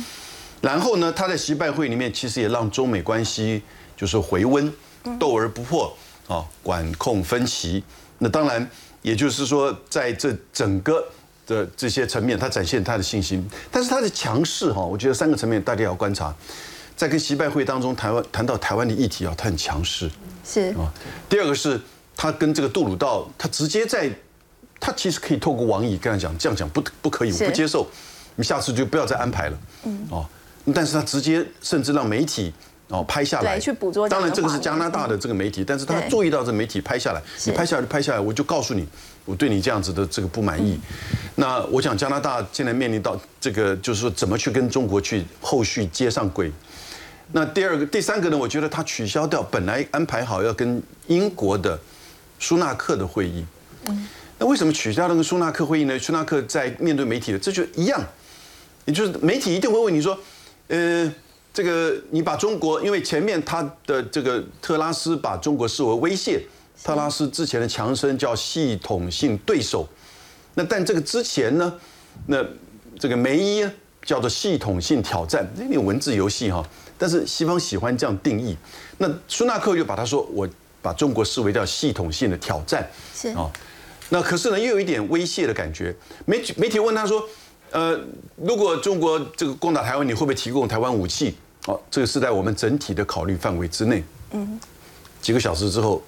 然后呢，他在习拜会里面其实也让中美关系就是回温，斗而不破。啊，管控分歧，那当然，也就是说，在这整个的这些层面，他展现他的信心。但是他的强势哈，我觉得三个层面大家要观察。在跟习拜会当中，台湾谈到台湾的议题啊，他很强势。是啊。第二个是他跟这个杜鲁道，他直接在，他其实可以透过王毅跟他讲，这样讲不不可以，我不接受，你下次就不要再安排了。嗯。哦，但是他直接甚至让媒体。哦，拍下来，去捕捉。当然，这个是加拿大的这个媒体，但是他注意到这媒体拍下来，你拍下来就拍下来，我就告诉你，我对你这样子的这个不满意。那我想加拿大现在面临到这个，就是说怎么去跟中国去后续接上轨。那第二个、第三个呢？我觉得他取消掉本来安排好要跟英国的苏纳克的会议。那为什么取消那个苏纳克会议呢？苏纳克在面对媒体的，这就一样，也就是媒体一定会问你说，呃，这个你把中国，因为前面他的这个特拉斯把中国视为威胁，特拉斯之前的强生叫系统性对手，那但这个之前呢，那这个梅伊叫做系统性挑战，那点文字游戏哈，但是西方喜欢这样定义，那苏纳克就把他说，我把中国视为叫系统性的挑战，是啊。那可是呢，又有一点威胁的感觉。媒媒体问他说：“呃，如果中国这个攻打台湾，你会不会提供台湾武器？”哦，这个是在我们整体的考虑范围之内。嗯。几个小时之后，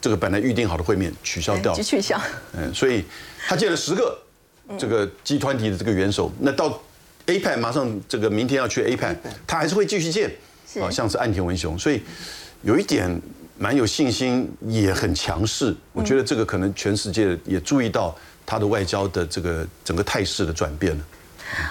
这个本来预定好的会面取消掉，取消。嗯，所以他见了十个这个集团体的这个元首。那到 APEC 马上这个明天要去 APEC，他还是会继续见。啊，像是岸田文雄，所以有一点。蛮有信心，也很强势。我觉得这个可能全世界也注意到他的外交的这个整个态势的转变呢。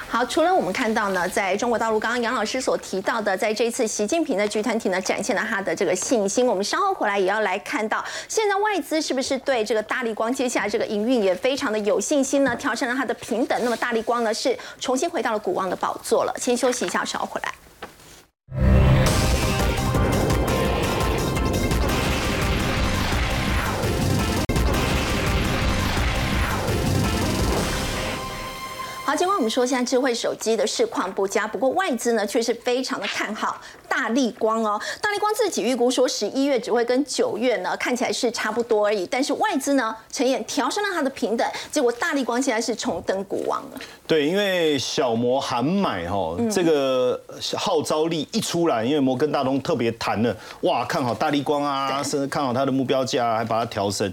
好，除了我们看到呢，在中国大陆，刚刚杨老师所提到的，在这次习近平的集团体呢，展现了他的这个信心。我们稍后回来也要来看到，现在外资是不是对这个大力光接下来这个营运也非常的有信心呢？调成了它的平等，那么大力光呢是重新回到了股王的宝座了。先休息一下，稍后回来。好，尽管我们说现在智慧手机的市况不佳，不过外资呢却是非常的看好大力光哦。大力光自己预估说十一月只会跟九月呢看起来是差不多而已，但是外资呢陈演调升了它的平等，结果大力光现在是重登股王了。对，因为小摩喊买哈，这个号召力一出来，因为摩根大通特别谈了，哇，看好大力光啊，甚至看好它的目标价，还把它调升。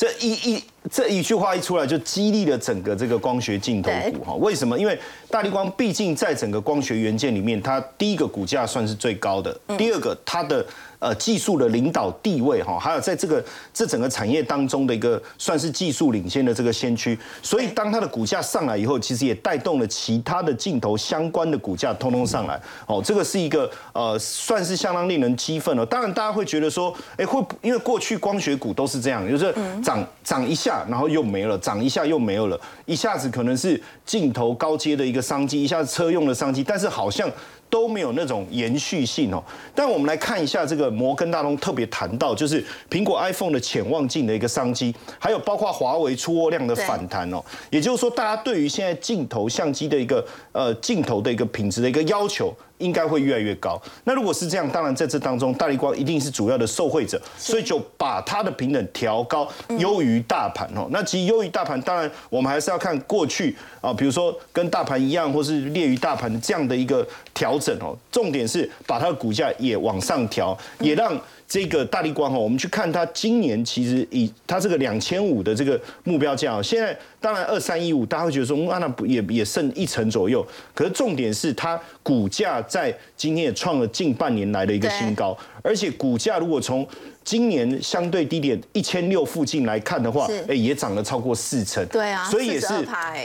这一一这一句话一出来，就激励了整个这个光学镜头股哈。为什么？因为大力光毕竟在整个光学元件里面，它第一个股价算是最高的，第二个它的。呃，技术的领导地位哈，还有在这个这整个产业当中的一个算是技术领先的这个先驱，所以当它的股价上来以后，其实也带动了其他的镜头相关的股价通通上来。哦，这个是一个呃，算是相当令人激愤了。当然，大家会觉得说，哎，会因为过去光学股都是这样，就是涨涨一下，然后又没了，涨一下又没有了，一下子可能是镜头高阶的一个商机，一下子车用的商机，但是好像。都没有那种延续性哦，但我们来看一下这个摩根大通特别谈到，就是苹果 iPhone 的潜望镜的一个商机，还有包括华为出货量的反弹哦，也就是说，大家对于现在镜头相机的一个呃镜头的一个品质的一个要求。应该会越来越高。那如果是这样，当然在这当中，大力光一定是主要的受惠者，所以就把它的平等调高，优于大盘哦。那其实优于大盘，当然我们还是要看过去啊，比如说跟大盘一样，或是劣于大盘的这样的一个调整哦。重点是把它的股价也往上调，也让。这个大力光哈，我们去看它今年其实以它这个两千五的这个目标价，现在当然二三一五，大家会觉得说，啊那不也也剩一成左右。可是重点是它股价在今天也创了近半年来的一个新高，而且股价如果从今年相对低点一千六附近来看的话，哎，也涨了超过四成。对啊，所以也是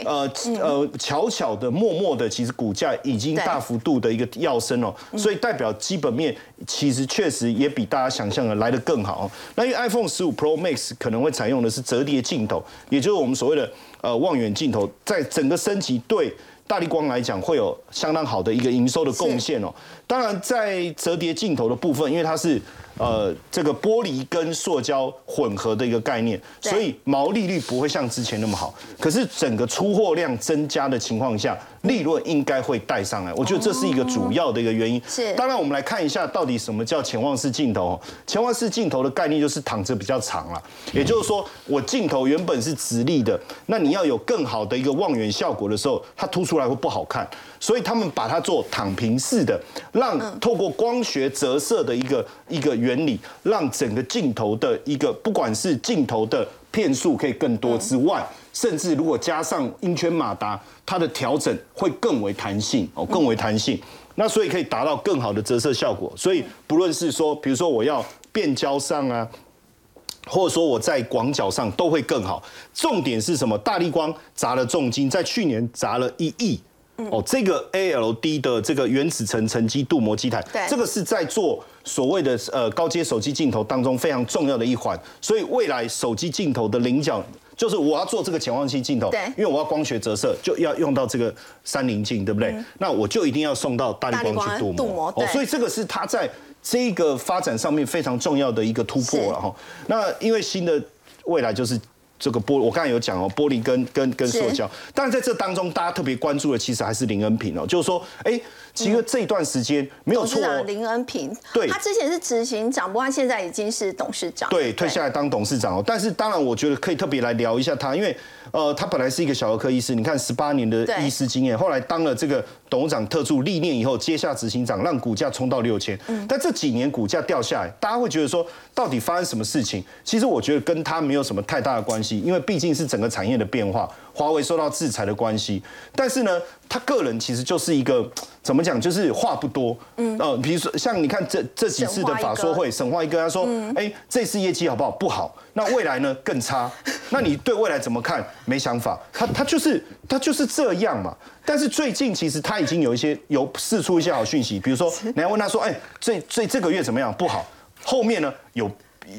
呃呃巧巧的、默默的，其实股价已经大幅度的一个跃升哦。所以代表基本面其实确实也比大家想象的来得更好。那因为 iPhone 十五 Pro Max 可能会采用的是折叠镜头，也就是我们所谓的呃望远镜头，在整个升级对大力光来讲会有相当好的一个营收的贡献哦。当然在折叠镜头的部分，因为它是。呃，这个玻璃跟塑胶混合的一个概念，所以毛利率不会像之前那么好。可是整个出货量增加的情况下，利润应该会带上来。我觉得这是一个主要的一个原因。是。当然，我们来看一下到底什么叫潜望式镜头。潜望式镜头的概念就是躺着比较长了，也就是说，我镜头原本是直立的，那你要有更好的一个望远效果的时候，它凸出来会不好看。所以他们把它做躺平式的，让透过光学折射的一个一个原理，让整个镜头的一个不管是镜头的片数可以更多之外，甚至如果加上音圈马达，它的调整会更为弹性哦，更为弹性。那所以可以达到更好的折射效果。所以不论是说，比如说我要变焦上啊，或者说我在广角上都会更好。重点是什么？大力光砸了重金，在去年砸了一亿。哦，这个 ALD 的这个原子层沉积镀膜基台，对，这个是在做所谓的呃高阶手机镜头当中非常重要的一环，所以未来手机镜头的棱角。就是我要做这个潜望器镜头，对，因为我要光学折射，就要用到这个三棱镜，对不对？那我就一定要送到大力光去镀膜，哦，所以这个是它在这个发展上面非常重要的一个突破了哈。那因为新的未来就是这个玻，我刚才有讲哦，玻璃跟跟跟塑胶，但是在这当中，大家特别关注的其实还是林恩平哦，就是说，哎。其实这一段时间没有错。林恩平，对，他之前是执行长，不过他现在已经是董事长。对，退下来当董事长哦。但是当然，我觉得可以特别来聊一下他，因为呃，他本来是一个小儿科医师，你看十八年的医师经验，后来当了这个董事长特助历练以后，接下执行长，让股价冲到六千。嗯。但这几年股价掉下来，大家会觉得说，到底发生什么事情？其实我觉得跟他没有什么太大的关系，因为毕竟是整个产业的变化。华为受到制裁的关系，但是呢，他个人其实就是一个怎么讲，就是话不多。嗯，呃，比如说像你看这这几次的法说会，沈化一哥他说，哎，这次业绩好不好？不好。那未来呢？更差。那你对未来怎么看？没想法。他他就是他就是这样嘛。但是最近其实他已经有一些有释出一些好讯息，比如说你要问他说，哎，这这这个月怎么样？不好。后面呢有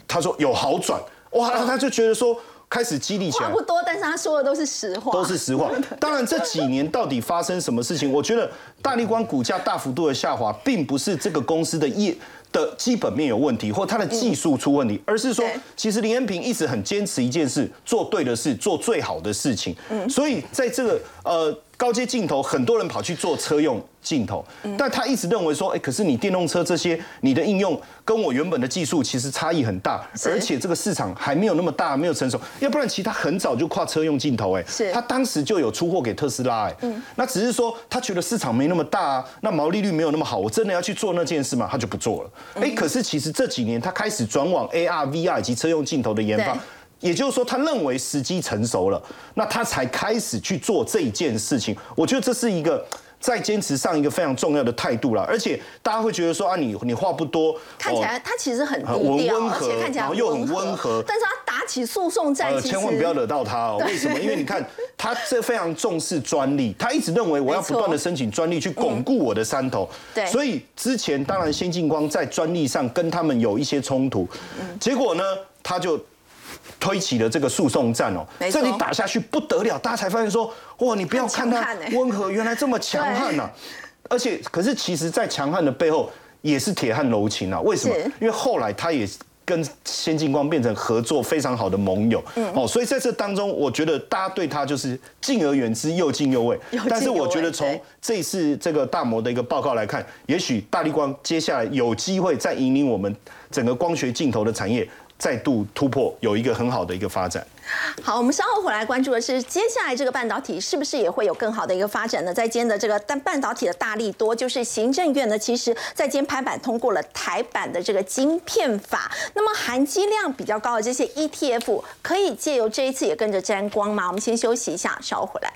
他说有好转，哇，他就觉得说。开始激励起来，话不多，但是他说的都是实话，都是实话。当然，这几年到底发生什么事情？我觉得大力光股价大幅度的下滑，并不是这个公司的业的基本面有问题，或它的技术出问题，而是说，其实林恩平一直很坚持一件事，做对的事，做最好的事情。嗯，所以在这个呃。高阶镜头，很多人跑去做车用镜头，但他一直认为说，哎，可是你电动车这些，你的应用跟我原本的技术其实差异很大，而且这个市场还没有那么大，没有成熟，要不然其他很早就跨车用镜头，哎，他当时就有出货给特斯拉，哎，那只是说他觉得市场没那么大，那毛利率没有那么好，我真的要去做那件事吗？他就不做了，哎，可是其实这几年他开始转往 AR、VR 以及车用镜头的研发。也就是说，他认为时机成熟了，那他才开始去做这一件事情。我觉得这是一个在坚持上一个非常重要的态度了。而且大家会觉得说啊，你你话不多，看起来他其实很低调，而且看起来又很温和。但是他打起诉讼战，千万不要惹到他哦。为什么？因为你看他这非常重视专利，他一直认为我要不断的申请专利去巩固我的山头。对，所以之前当然先进光在专利上跟他们有一些冲突，结果呢，他就。推起了这个诉讼战哦，这里打下去不得了，大家才发现说，哇，你不要看他温和，原来这么强悍呐！而且，可是其实，在强悍的背后也是铁汉柔情啊。为什么？因为后来他也跟先进光变成合作非常好的盟友哦，所以在这当中，我觉得大家对他就是敬而远之，又敬又畏。但是我觉得从这次这个大摩的一个报告来看，也许大力光接下来有机会再引领我们整个光学镜头的产业。再度突破，有一个很好的一个发展。好，我们稍后回来关注的是，接下来这个半导体是不是也会有更好的一个发展呢？在今天的这个半半导体的大力多，就是行政院呢，其实在今天拍板通过了台版的这个晶片法。那么含积量比较高的这些 ETF，可以借由这一次也跟着沾光吗？我们先休息一下，稍后回来。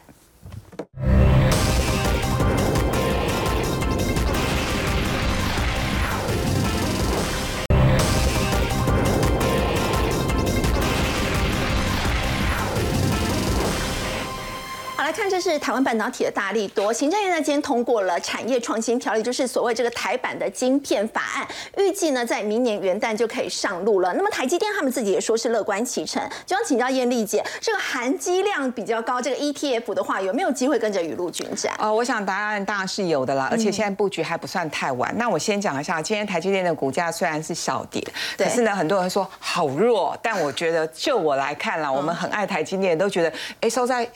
是台湾半导体的大力多。行政院呢今天通过了产业创新条例，就是所谓这个台版的晶片法案，预计呢在明年元旦就可以上路了。那么台积电他们自己也说是乐观其成。就想请教艳丽姐，这个含积量比较高，这个 ETF 的话有没有机会跟着雨露均沾？哦，我想答案当然是有的啦，而且现在布局还不算太晚。那我先讲一下，今天台积电的股价虽然是小跌，可是呢很多人说好弱，但我觉得就我来看啦，我们很爱台积电，都觉得哎收在。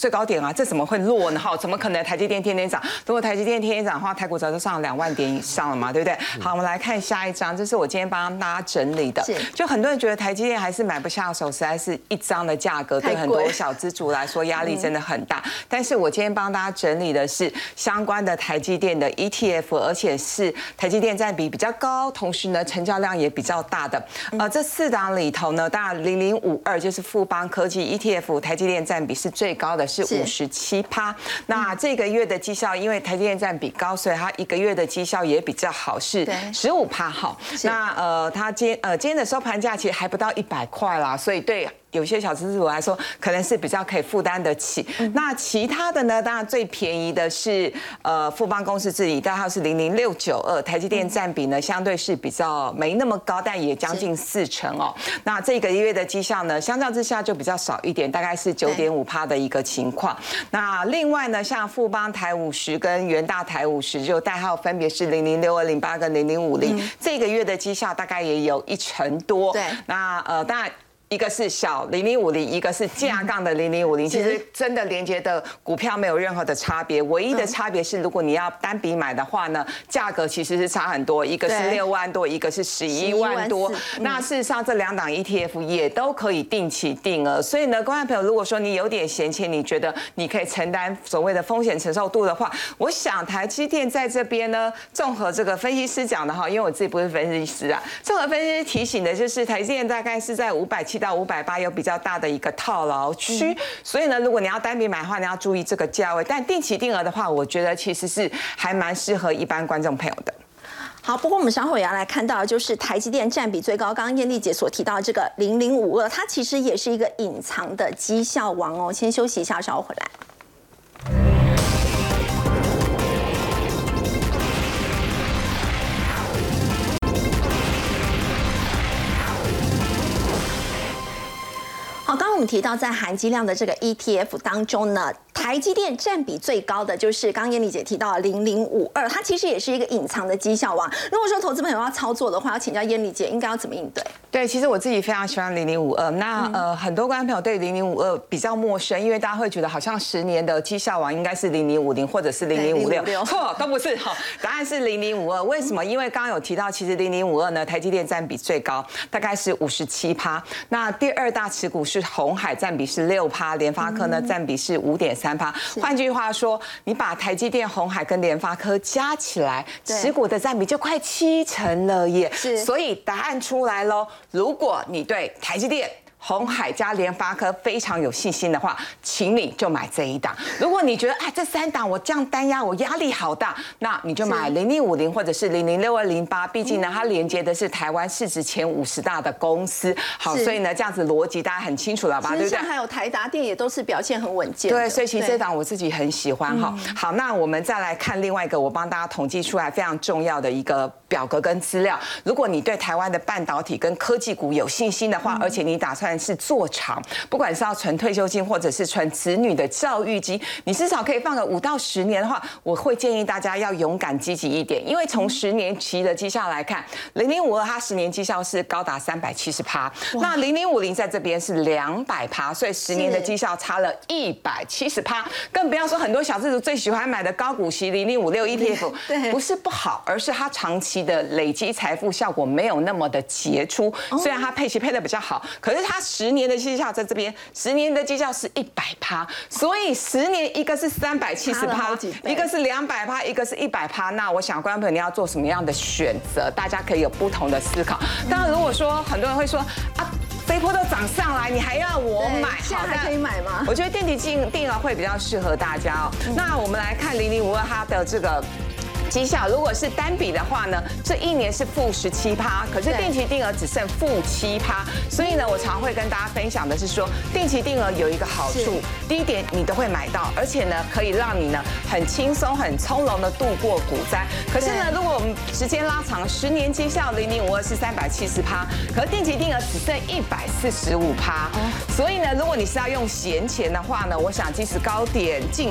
最高点啊，这怎么会落呢？哈，怎么可能台积电天天涨？如果台积电天天涨的话，台股早就上两万点以上了嘛，对不对？好，我们来看下一张，这是我今天帮大家整理的。就很多人觉得台积电还是买不下手，实在是一张的价格对很多小资主来说压力真的很大。但是我今天帮大家整理的是相关的台积电的 ETF，而且是台积电占比比较高，同时呢成交量也比较大的。呃，这四档里头呢，当然零零五二就是富邦科技 ETF，台积电占比是最高的。是五十七趴，那这个月的绩效，因为台积电占比高，所以它一个月的绩效也比较好，是十五趴好。那呃，它今呃今天的收盘价其实还不到一百块啦，所以对有些小资主来说，可能是比较可以负担得起。那其他的呢？当然最便宜的是呃富邦公司治理，代号是零零六九二，台积电占比呢相对是比较没那么高，但也将近四成哦。那这个月的绩效呢，相较之下就比较少一点，大概是九点五趴的一个情况。那另外呢，像富邦台五十跟元大台五十，就代号分别是零零六二零八跟零零五零，这个月的绩效大概也有一成多。对，那呃当然。一个是小零零五零，一个是架杠的零零五零，其实真的连接的股票没有任何的差别，唯一的差别是如果你要单笔买的话呢，价格其实是差很多，一个是六万多，一个是十一万多。那事实上这两档 ETF 也都可以定期定额，所以呢，观众朋友，如果说你有点闲钱，你觉得你可以承担所谓的风险承受度的话，我想台积电在这边呢，综合这个分析师讲的哈，因为我自己不是分析师啊，综合分析师提醒的就是台积电大概是在五百七。到五百八有比较大的一个套牢区，所以呢，如果你要单笔买的话，你要注意这个价位。但定期定额的话，我觉得其实是还蛮适合一般观众朋友的。好，不过我们稍后也要来看到，就是台积电占比最高，刚刚艳丽姐所提到这个零零五二，它其实也是一个隐藏的绩效王哦。先休息一下，稍后回来。我们提到在含金量的这个 ETF 当中呢，台积电占比最高的就是刚刚艳丽姐提到的零零五二，它其实也是一个隐藏的绩效王。如果说投资朋友要操作的话，要请教燕丽姐应该要怎么应对？对，其实我自己非常喜欢零零五二。那呃，很多观众朋友对零零五二比较陌生，因为大家会觉得好像十年的绩效王应该是零零五零或者是零零五六，错，都不是好。答案是零零五二。为什么？因为刚刚有提到，其实零零五二呢，台积电占比最高，大概是五十七趴。那第二大持股是。红海占比是六趴，联发科呢占比是五点三趴。换句话说，你把台积电、红海跟联发科加起来，持股的占比就快七成了耶。是，所以答案出来喽。如果你对台积电，红海加联发科非常有信心的话，请你就买这一档。如果你觉得哎这三档我降单压我压力好大，那你就买零零五零或者是零零六二零八。毕竟呢，它连接的是台湾市值前五十大的公司。好，所以呢这样子逻辑大家很清楚了吧？对不对？还有台达电也都是表现很稳健。对，所以其实这档我自己很喜欢哈。好，那我们再来看另外一个，我帮大家统计出来非常重要的一个表格跟资料。如果你对台湾的半导体跟科技股有信心的话，而且你打算是做长，不管是要存退休金或者是存子女的教育金，你至少可以放个五到十年的话，我会建议大家要勇敢积极一点，因为从十年期的绩效来看，零零五二它十年绩效是高达三百七十趴，那零零五零在这边是两百趴，所以十年的绩效差了一百七十趴，更不要说很多小资族最喜欢买的高股息零零五六 ETF，对，不是不好，而是它长期的累积财富效果没有那么的杰出，虽然它配息配的比较好，可是它十年。的绩效在这边，十年的绩效是一百趴，所以十年一个是三百七十趴，一个是两百趴，一个是一百趴。那我想，观众朋友你要做什么样的选择？大家可以有不同的思考。当然，如果说很多人会说啊，飞波都涨上来，你还要我买？现在还可以买吗？我觉得电体定定额会比较适合大家哦。那我们来看零零五二它的这个。绩效如果是单笔的话呢，这一年是负十七趴，可是定期定额只剩负七趴，所以呢，我常会跟大家分享的是说，定期定额有一个好处，第一点你都会买到，而且呢，可以让你呢很轻松、很从容的度过股灾。可是呢，如果我们时间拉长，十年绩效零零五二是三百七十趴，可定期定额只剩一百四十五趴，所以呢，如果你是要用闲钱的话呢，我想即使高点进。